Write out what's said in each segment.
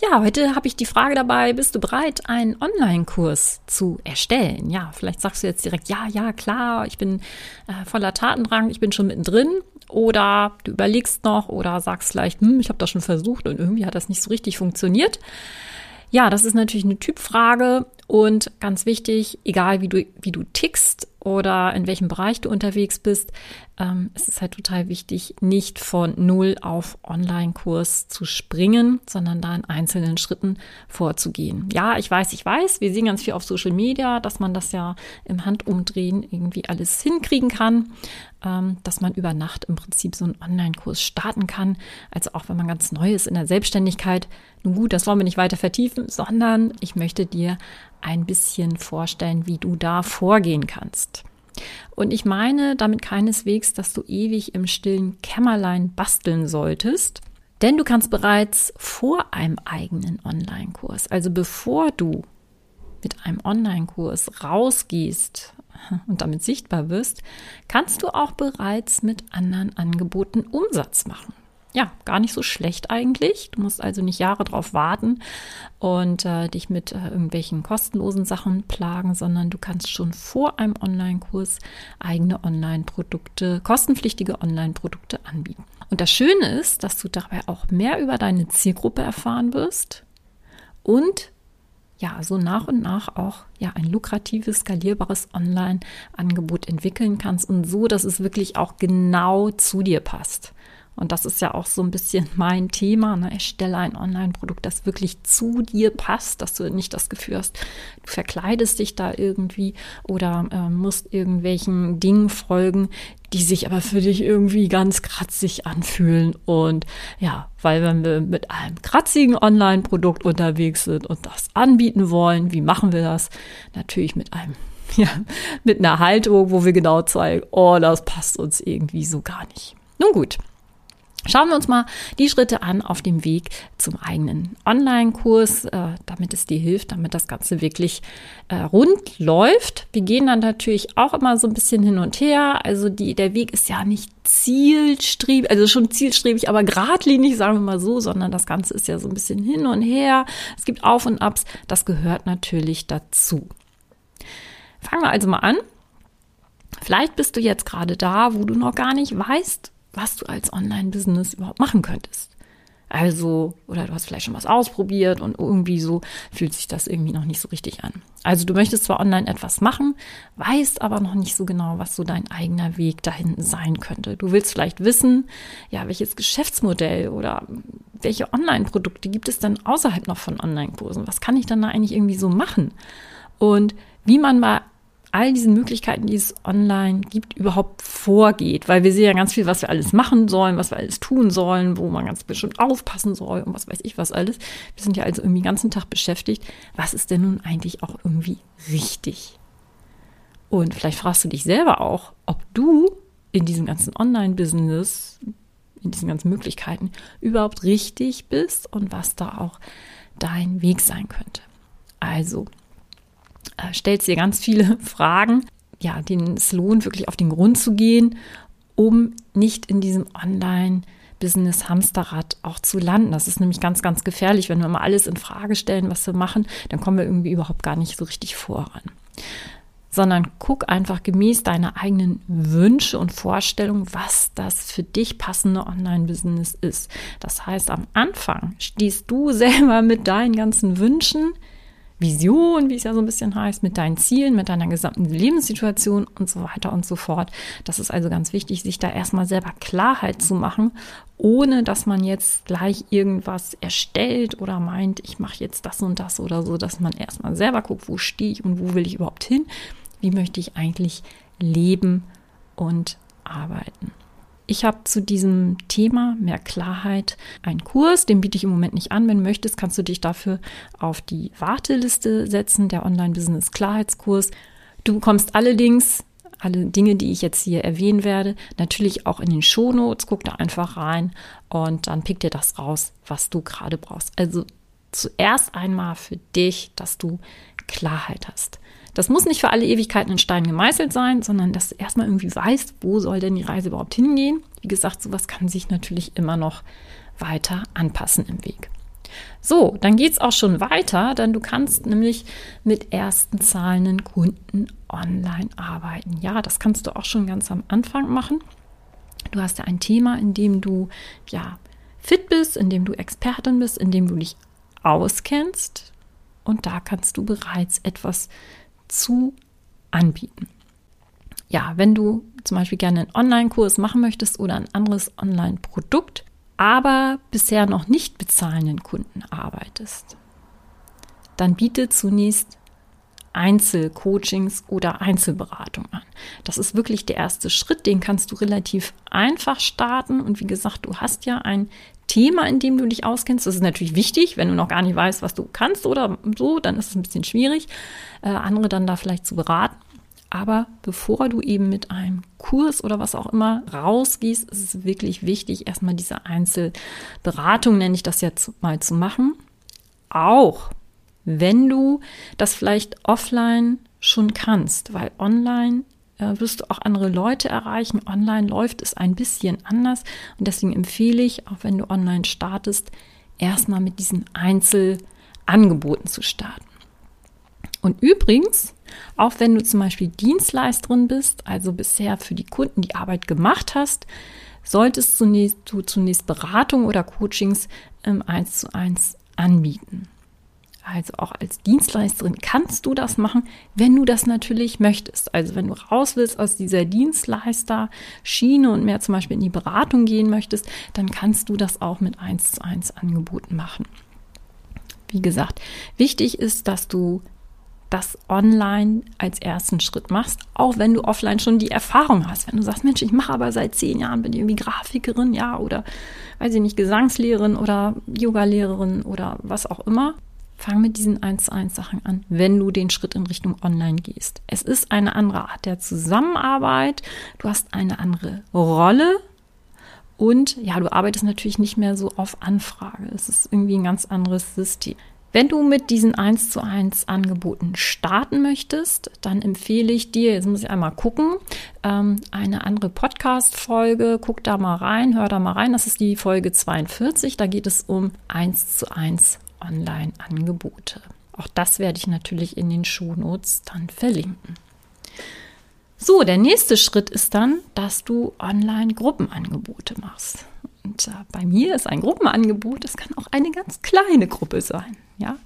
Ja, heute habe ich die Frage dabei, bist du bereit, einen Online-Kurs zu erstellen? Ja, vielleicht sagst du jetzt direkt, ja, ja, klar, ich bin äh, voller Tatendrang, ich bin schon mittendrin. Oder du überlegst noch oder sagst vielleicht, hm, ich habe das schon versucht und irgendwie hat das nicht so richtig funktioniert. Ja, das ist natürlich eine Typfrage und ganz wichtig, egal wie du, wie du tickst oder in welchem Bereich du unterwegs bist, ähm, es ist halt total wichtig, nicht von Null auf Online-Kurs zu springen, sondern da in einzelnen Schritten vorzugehen. Ja, ich weiß, ich weiß, wir sehen ganz viel auf Social Media, dass man das ja im Handumdrehen irgendwie alles hinkriegen kann, ähm, dass man über Nacht im Prinzip so einen Online-Kurs starten kann. Also auch wenn man ganz neu ist in der Selbstständigkeit. Nun gut, das wollen wir nicht weiter vertiefen, sondern ich möchte dir ein bisschen vorstellen, wie du da vorgehen kannst. Und ich meine damit keineswegs, dass du ewig im stillen Kämmerlein basteln solltest, denn du kannst bereits vor einem eigenen Online-Kurs, also bevor du mit einem Online-Kurs rausgehst und damit sichtbar wirst, kannst du auch bereits mit anderen Angeboten Umsatz machen ja, gar nicht so schlecht eigentlich. Du musst also nicht Jahre drauf warten und äh, dich mit äh, irgendwelchen kostenlosen Sachen plagen, sondern du kannst schon vor einem Online-Kurs eigene Online-Produkte, kostenpflichtige Online-Produkte anbieten. Und das Schöne ist, dass du dabei auch mehr über deine Zielgruppe erfahren wirst und ja, so nach und nach auch ja ein lukratives, skalierbares Online-Angebot entwickeln kannst und so, dass es wirklich auch genau zu dir passt. Und das ist ja auch so ein bisschen mein Thema. Ne? Erstelle ein Online-Produkt, das wirklich zu dir passt, dass du nicht das Gefühl hast, du verkleidest dich da irgendwie oder äh, musst irgendwelchen Dingen folgen, die sich aber für dich irgendwie ganz kratzig anfühlen. Und ja, weil wenn wir mit einem kratzigen Online-Produkt unterwegs sind und das anbieten wollen, wie machen wir das? Natürlich mit einem ja, mit einer Haltung, wo wir genau zeigen, oh, das passt uns irgendwie so gar nicht. Nun gut, Schauen wir uns mal die Schritte an auf dem Weg zum eigenen Online-Kurs, äh, damit es dir hilft, damit das Ganze wirklich äh, rund läuft. Wir gehen dann natürlich auch immer so ein bisschen hin und her. Also die, der Weg ist ja nicht zielstrebig, also schon zielstrebig, aber geradlinig, sagen wir mal so, sondern das Ganze ist ja so ein bisschen hin und her. Es gibt Auf und Abs. Das gehört natürlich dazu. Fangen wir also mal an. Vielleicht bist du jetzt gerade da, wo du noch gar nicht weißt, was du als Online-Business überhaupt machen könntest. Also, oder du hast vielleicht schon was ausprobiert und irgendwie so fühlt sich das irgendwie noch nicht so richtig an. Also du möchtest zwar online etwas machen, weißt aber noch nicht so genau, was so dein eigener Weg dahin sein könnte. Du willst vielleicht wissen, ja, welches Geschäftsmodell oder welche Online-Produkte gibt es dann außerhalb noch von Online-Kursen? Was kann ich dann da eigentlich irgendwie so machen? Und wie man bei all diesen Möglichkeiten, die es online gibt, überhaupt vorgeht. Weil wir sehen ja ganz viel, was wir alles machen sollen, was wir alles tun sollen, wo man ganz bestimmt aufpassen soll und was weiß ich was alles. Wir sind ja also irgendwie den ganzen Tag beschäftigt. Was ist denn nun eigentlich auch irgendwie richtig? Und vielleicht fragst du dich selber auch, ob du in diesem ganzen Online-Business, in diesen ganzen Möglichkeiten überhaupt richtig bist und was da auch dein Weg sein könnte. Also, äh, stellst dir ganz viele Fragen, ja, denen es lohnt, wirklich auf den Grund zu gehen, um nicht in diesem Online- Business Hamsterrad auch zu landen. Das ist nämlich ganz, ganz gefährlich. Wenn wir mal alles in Frage stellen, was wir machen, dann kommen wir irgendwie überhaupt gar nicht so richtig voran. Sondern guck einfach gemäß deiner eigenen Wünsche und Vorstellungen, was das für dich passende Online-Business ist. Das heißt, am Anfang stehst du selber mit deinen ganzen Wünschen, Vision, wie es ja so ein bisschen heißt, mit deinen Zielen, mit deiner gesamten Lebenssituation und so weiter und so fort. Das ist also ganz wichtig, sich da erstmal selber Klarheit zu machen, ohne dass man jetzt gleich irgendwas erstellt oder meint, ich mache jetzt das und das oder so, dass man erstmal selber guckt, wo stehe ich und wo will ich überhaupt hin, wie möchte ich eigentlich leben und arbeiten. Ich habe zu diesem Thema mehr Klarheit einen Kurs, den biete ich im Moment nicht an. Wenn du möchtest, kannst du dich dafür auf die Warteliste setzen, der Online-Business-Klarheitskurs. Du bekommst alle alle Dinge, die ich jetzt hier erwähnen werde, natürlich auch in den Shownotes. Guck da einfach rein und dann pick dir das raus, was du gerade brauchst. Also zuerst einmal für dich, dass du Klarheit hast. Das muss nicht für alle Ewigkeiten in Stein gemeißelt sein, sondern dass du erstmal irgendwie weißt, wo soll denn die Reise überhaupt hingehen. Wie gesagt, sowas kann sich natürlich immer noch weiter anpassen im Weg. So, dann geht es auch schon weiter, denn du kannst nämlich mit ersten zahlenden Kunden online arbeiten. Ja, das kannst du auch schon ganz am Anfang machen. Du hast ja ein Thema, in dem du ja fit bist, in dem du Expertin bist, in dem du dich auskennst und da kannst du bereits etwas zu anbieten. Ja, wenn du zum Beispiel gerne einen Online-Kurs machen möchtest oder ein anderes Online-Produkt, aber bisher noch nicht bezahlenden Kunden arbeitest, dann biete zunächst Einzelcoachings oder Einzelberatung an. Das ist wirklich der erste Schritt, den kannst du relativ einfach starten. Und wie gesagt, du hast ja ein Thema, in dem du dich auskennst. Das ist natürlich wichtig, wenn du noch gar nicht weißt, was du kannst oder so, dann ist es ein bisschen schwierig, äh, andere dann da vielleicht zu beraten. Aber bevor du eben mit einem Kurs oder was auch immer rausgehst, ist es wirklich wichtig, erstmal diese Einzelberatung, nenne ich das jetzt mal, zu machen. Auch wenn du das vielleicht offline schon kannst, weil online äh, wirst du auch andere Leute erreichen. Online läuft es ein bisschen anders und deswegen empfehle ich, auch wenn du online startest, erstmal mit diesen Einzelangeboten zu starten. Und übrigens, auch wenn du zum Beispiel Dienstleisterin bist, also bisher für die Kunden die Arbeit gemacht hast, solltest du zunächst Beratung oder Coachings im 1 zu 1 anbieten. Also auch als Dienstleisterin kannst du das machen, wenn du das natürlich möchtest. Also wenn du raus willst aus dieser Dienstleister-Schiene und mehr zum Beispiel in die Beratung gehen möchtest, dann kannst du das auch mit 1 zu 1 Angeboten machen. Wie gesagt, wichtig ist, dass du das online als ersten Schritt machst, auch wenn du offline schon die Erfahrung hast. Wenn du sagst, Mensch, ich mache aber seit zehn Jahren, bin irgendwie Grafikerin, ja, oder weiß ich nicht, Gesangslehrerin oder Yogalehrerin oder was auch immer. Fang mit diesen 1 zu 1 Sachen an, wenn du den Schritt in Richtung Online gehst. Es ist eine andere Art der Zusammenarbeit. Du hast eine andere Rolle. Und ja, du arbeitest natürlich nicht mehr so auf Anfrage. Es ist irgendwie ein ganz anderes System. Wenn du mit diesen 1 zu 1 Angeboten starten möchtest, dann empfehle ich dir, jetzt muss ich einmal gucken, ähm, eine andere Podcast-Folge. Guck da mal rein, hör da mal rein. Das ist die Folge 42. Da geht es um 1 zu 1 Online-Angebote. Auch das werde ich natürlich in den Shownotes dann verlinken. So, der nächste Schritt ist dann, dass du Online-Gruppenangebote machst. Und äh, bei mir ist ein Gruppenangebot, das kann auch eine ganz kleine Gruppe sein. Ja?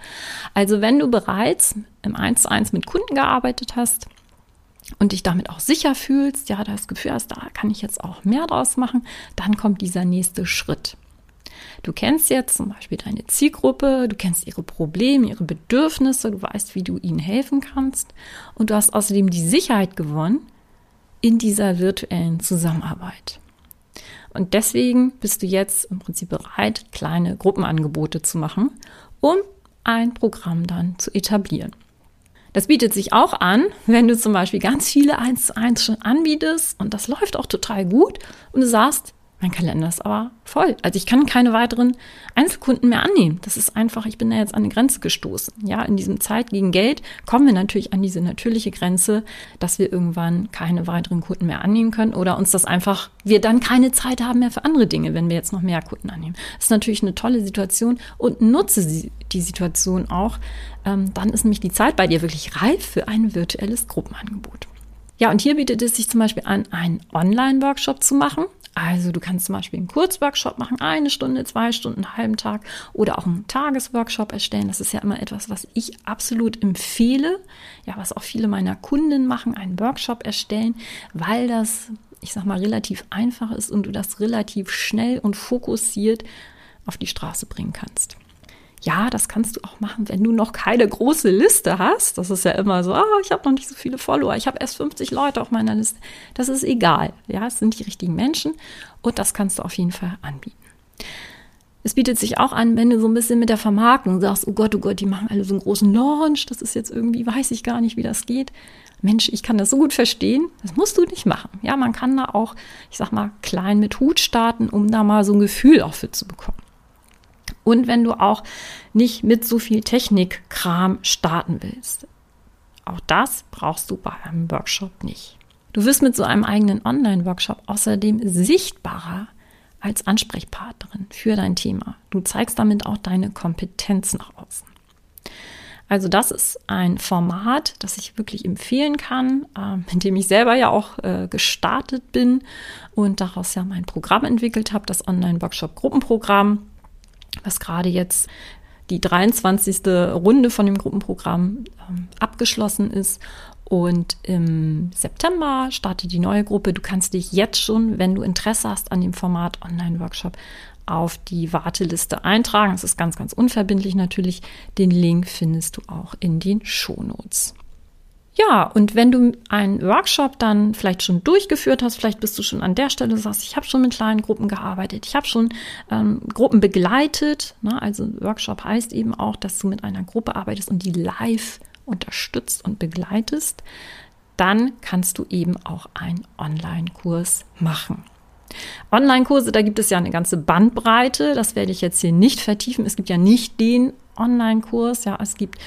Also wenn du bereits im 1 zu 1 mit Kunden gearbeitet hast und dich damit auch sicher fühlst, ja, das Gefühl hast, da kann ich jetzt auch mehr draus machen, dann kommt dieser nächste Schritt. Du kennst jetzt zum Beispiel deine Zielgruppe, du kennst ihre Probleme, ihre Bedürfnisse, du weißt, wie du ihnen helfen kannst und du hast außerdem die Sicherheit gewonnen in dieser virtuellen Zusammenarbeit. Und deswegen bist du jetzt im Prinzip bereit, kleine Gruppenangebote zu machen, um ein Programm dann zu etablieren. Das bietet sich auch an, wenn du zum Beispiel ganz viele 1 zu 1 schon anbietest und das läuft auch total gut und du sagst, mein Kalender ist aber voll. Also ich kann keine weiteren Einzelkunden mehr annehmen. Das ist einfach, ich bin da jetzt an eine Grenze gestoßen. Ja, in diesem Zeit gegen Geld kommen wir natürlich an diese natürliche Grenze, dass wir irgendwann keine weiteren Kunden mehr annehmen können oder uns das einfach, wir dann keine Zeit haben mehr für andere Dinge, wenn wir jetzt noch mehr Kunden annehmen. Das ist natürlich eine tolle Situation und nutze die Situation auch. Ähm, dann ist nämlich die Zeit bei dir wirklich reif für ein virtuelles Gruppenangebot. Ja, und hier bietet es sich zum Beispiel an, einen Online-Workshop zu machen. Also du kannst zum Beispiel einen Kurzworkshop machen, eine Stunde, zwei Stunden, einen halben Tag oder auch einen Tagesworkshop erstellen. Das ist ja immer etwas, was ich absolut empfehle. Ja, was auch viele meiner Kunden machen, einen Workshop erstellen, weil das, ich sag mal, relativ einfach ist und du das relativ schnell und fokussiert auf die Straße bringen kannst. Ja, das kannst du auch machen, wenn du noch keine große Liste hast. Das ist ja immer so, oh, ich habe noch nicht so viele Follower, ich habe erst 50 Leute auf meiner Liste. Das ist egal. Ja, es sind die richtigen Menschen und das kannst du auf jeden Fall anbieten. Es bietet sich auch an, wenn du so ein bisschen mit der Vermarktung sagst, oh Gott, oh Gott, die machen alle so einen großen Launch, das ist jetzt irgendwie, weiß ich gar nicht, wie das geht. Mensch, ich kann das so gut verstehen. Das musst du nicht machen. Ja, man kann da auch, ich sag mal, klein mit Hut starten, um da mal so ein Gefühl auch für zu bekommen. Und wenn du auch nicht mit so viel Technikkram starten willst. Auch das brauchst du bei einem Workshop nicht. Du wirst mit so einem eigenen Online-Workshop außerdem sichtbarer als Ansprechpartnerin für dein Thema. Du zeigst damit auch deine Kompetenz nach außen. Also das ist ein Format, das ich wirklich empfehlen kann, äh, mit dem ich selber ja auch äh, gestartet bin und daraus ja mein Programm entwickelt habe, das Online-Workshop-Gruppenprogramm, was gerade jetzt die 23. Runde von dem Gruppenprogramm ähm, abgeschlossen ist und im September startet die neue Gruppe. Du kannst dich jetzt schon, wenn du Interesse hast an dem Format Online-Workshop, auf die Warteliste eintragen. Das ist ganz, ganz unverbindlich natürlich. Den Link findest du auch in den Shownotes. Ja, und wenn du einen Workshop dann vielleicht schon durchgeführt hast, vielleicht bist du schon an der Stelle, sagst, ich habe schon mit kleinen Gruppen gearbeitet, ich habe schon ähm, Gruppen begleitet. Ne? Also Workshop heißt eben auch, dass du mit einer Gruppe arbeitest und die live unterstützt und begleitest, dann kannst du eben auch einen Online-Kurs machen. Online-Kurse, da gibt es ja eine ganze Bandbreite. Das werde ich jetzt hier nicht vertiefen. Es gibt ja nicht den Online-Kurs. Ja, es gibt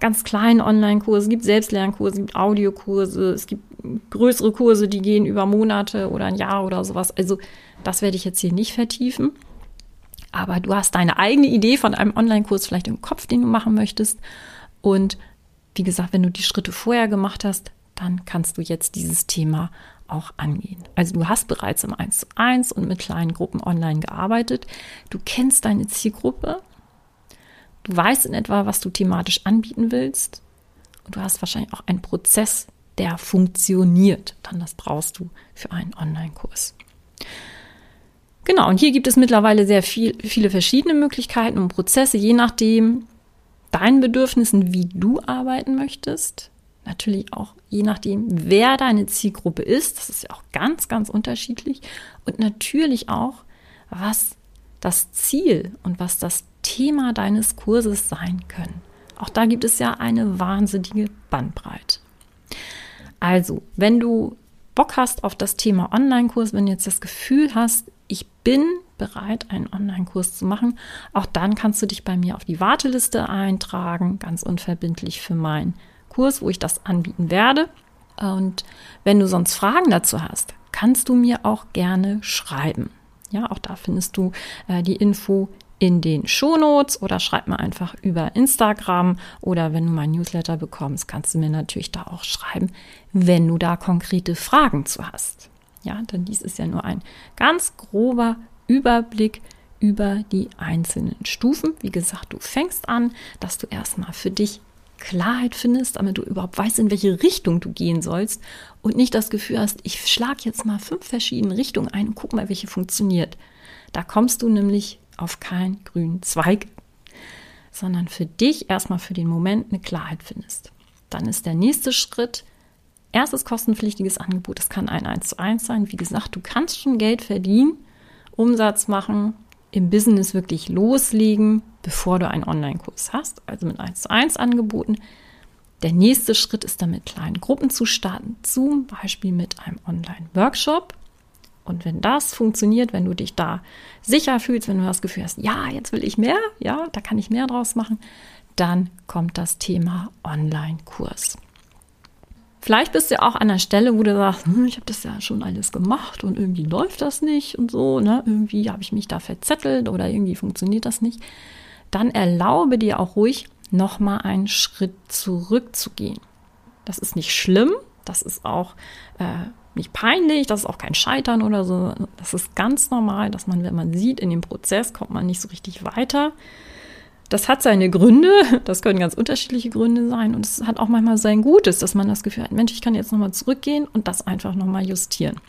ganz kleine Online-Kurse, es gibt Selbstlernkurse, es gibt Audiokurse, es gibt größere Kurse, die gehen über Monate oder ein Jahr oder sowas. Also, das werde ich jetzt hier nicht vertiefen. Aber du hast deine eigene Idee von einem Online-Kurs vielleicht im Kopf, den du machen möchtest. Und wie gesagt, wenn du die Schritte vorher gemacht hast, dann kannst du jetzt dieses Thema auch angehen. Also du hast bereits im 1 zu 1 und mit kleinen Gruppen online gearbeitet. Du kennst deine Zielgruppe. Du weißt in etwa, was du thematisch anbieten willst. Und du hast wahrscheinlich auch einen Prozess, der funktioniert. Dann das brauchst du für einen Online-Kurs. Genau, und hier gibt es mittlerweile sehr viel, viele verschiedene Möglichkeiten und Prozesse, je nachdem, deinen Bedürfnissen, wie du arbeiten möchtest. Natürlich auch je nachdem, wer deine Zielgruppe ist. Das ist ja auch ganz, ganz unterschiedlich. Und natürlich auch, was das Ziel und was das Thema deines Kurses sein können. Auch da gibt es ja eine wahnsinnige Bandbreite. Also, wenn du Bock hast auf das Thema Online-Kurs, wenn du jetzt das Gefühl hast, ich bin bereit, einen Online-Kurs zu machen, auch dann kannst du dich bei mir auf die Warteliste eintragen, ganz unverbindlich für meinen Kurs, wo ich das anbieten werde. Und wenn du sonst Fragen dazu hast, kannst du mir auch gerne schreiben. Ja, auch da findest du äh, die Info in den Shownotes oder schreib mir einfach über Instagram oder wenn du mein Newsletter bekommst, kannst du mir natürlich da auch schreiben, wenn du da konkrete Fragen zu hast. Ja, denn dies ist ja nur ein ganz grober Überblick über die einzelnen Stufen. Wie gesagt, du fängst an, dass du erstmal für dich Klarheit findest, damit du überhaupt weißt, in welche Richtung du gehen sollst und nicht das Gefühl hast, ich schlage jetzt mal fünf verschiedene Richtungen ein und guck mal, welche funktioniert. Da kommst du nämlich auf keinen grünen Zweig, sondern für dich erstmal für den Moment eine Klarheit findest. Dann ist der nächste Schritt, erstes kostenpflichtiges Angebot, das kann ein 1 zu 1 sein. Wie gesagt, du kannst schon Geld verdienen, Umsatz machen, im Business wirklich loslegen, bevor du einen Online-Kurs hast, also mit 1 zu 1 Angeboten. Der nächste Schritt ist dann mit kleinen Gruppen zu starten, zum Beispiel mit einem Online-Workshop. Und wenn das funktioniert, wenn du dich da sicher fühlst, wenn du das Gefühl hast, ja, jetzt will ich mehr, ja, da kann ich mehr draus machen, dann kommt das Thema Online-Kurs. Vielleicht bist du auch an der Stelle, wo du sagst, hm, ich habe das ja schon alles gemacht und irgendwie läuft das nicht und so, ne? Irgendwie habe ich mich da verzettelt oder irgendwie funktioniert das nicht. Dann erlaube dir auch ruhig, nochmal einen Schritt zurückzugehen. Das ist nicht schlimm, das ist auch äh, nicht peinlich, das ist auch kein Scheitern oder so. Das ist ganz normal, dass man, wenn man sieht, in dem Prozess kommt man nicht so richtig weiter, das hat seine Gründe, das können ganz unterschiedliche Gründe sein und es hat auch manchmal sein Gutes, dass man das Gefühl hat, Mensch, ich kann jetzt nochmal zurückgehen und das einfach nochmal justieren.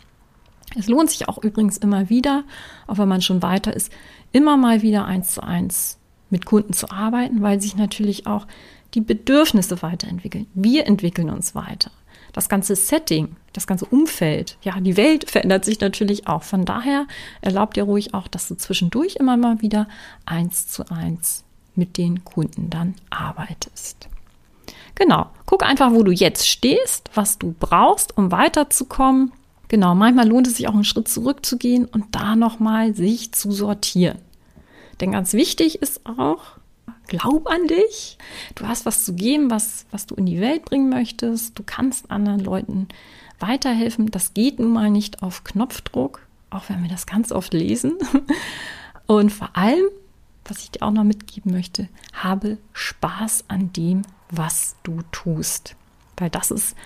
Es lohnt sich auch übrigens immer wieder, auch wenn man schon weiter ist, immer mal wieder eins zu eins mit Kunden zu arbeiten, weil sich natürlich auch die Bedürfnisse weiterentwickeln. Wir entwickeln uns weiter. Das ganze Setting, das ganze Umfeld, ja, die Welt verändert sich natürlich auch. Von daher erlaubt dir ruhig auch, dass du zwischendurch immer mal wieder eins zu eins mit den Kunden dann arbeitest. Genau, guck einfach, wo du jetzt stehst, was du brauchst, um weiterzukommen. Genau, manchmal lohnt es sich auch einen Schritt zurückzugehen und da nochmal sich zu sortieren. Denn ganz wichtig ist auch, glaub an dich. Du hast was zu geben, was, was du in die Welt bringen möchtest. Du kannst anderen Leuten weiterhelfen. Das geht nun mal nicht auf Knopfdruck, auch wenn wir das ganz oft lesen. Und vor allem, was ich dir auch noch mitgeben möchte, habe Spaß an dem, was du tust. Weil das ist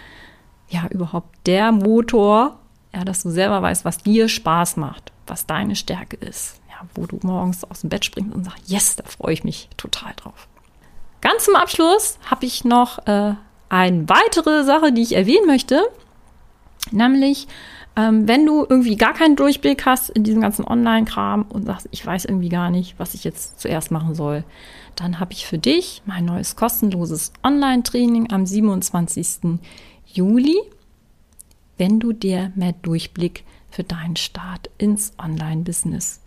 ja überhaupt der Motor, ja, dass du selber weißt, was dir Spaß macht, was deine Stärke ist wo du morgens aus dem Bett springst und sagst, yes, da freue ich mich total drauf. Ganz zum Abschluss habe ich noch äh, eine weitere Sache, die ich erwähnen möchte, nämlich ähm, wenn du irgendwie gar keinen Durchblick hast in diesem ganzen Online-Kram und sagst, ich weiß irgendwie gar nicht, was ich jetzt zuerst machen soll, dann habe ich für dich mein neues kostenloses Online-Training am 27. Juli, wenn du dir mehr Durchblick für deinen Start ins Online-Business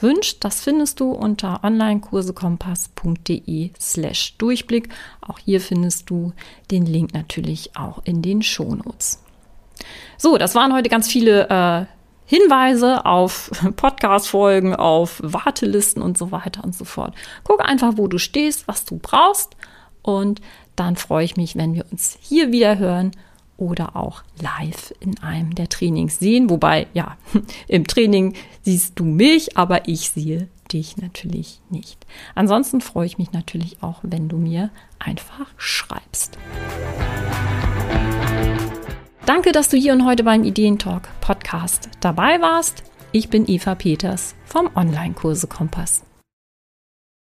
wünscht, das findest du unter onlinekursekompass.de slash Durchblick. Auch hier findest du den Link natürlich auch in den Shownotes. So, das waren heute ganz viele äh, Hinweise auf Podcast-Folgen, auf Wartelisten und so weiter und so fort. Guck einfach, wo du stehst, was du brauchst und dann freue ich mich, wenn wir uns hier wieder hören oder auch live in einem der Trainings sehen. Wobei, ja, im Training siehst du mich, aber ich sehe dich natürlich nicht. Ansonsten freue ich mich natürlich auch, wenn du mir einfach schreibst. Danke, dass du hier und heute beim Ideentalk Podcast dabei warst. Ich bin Eva Peters vom Online-Kurse Kompass.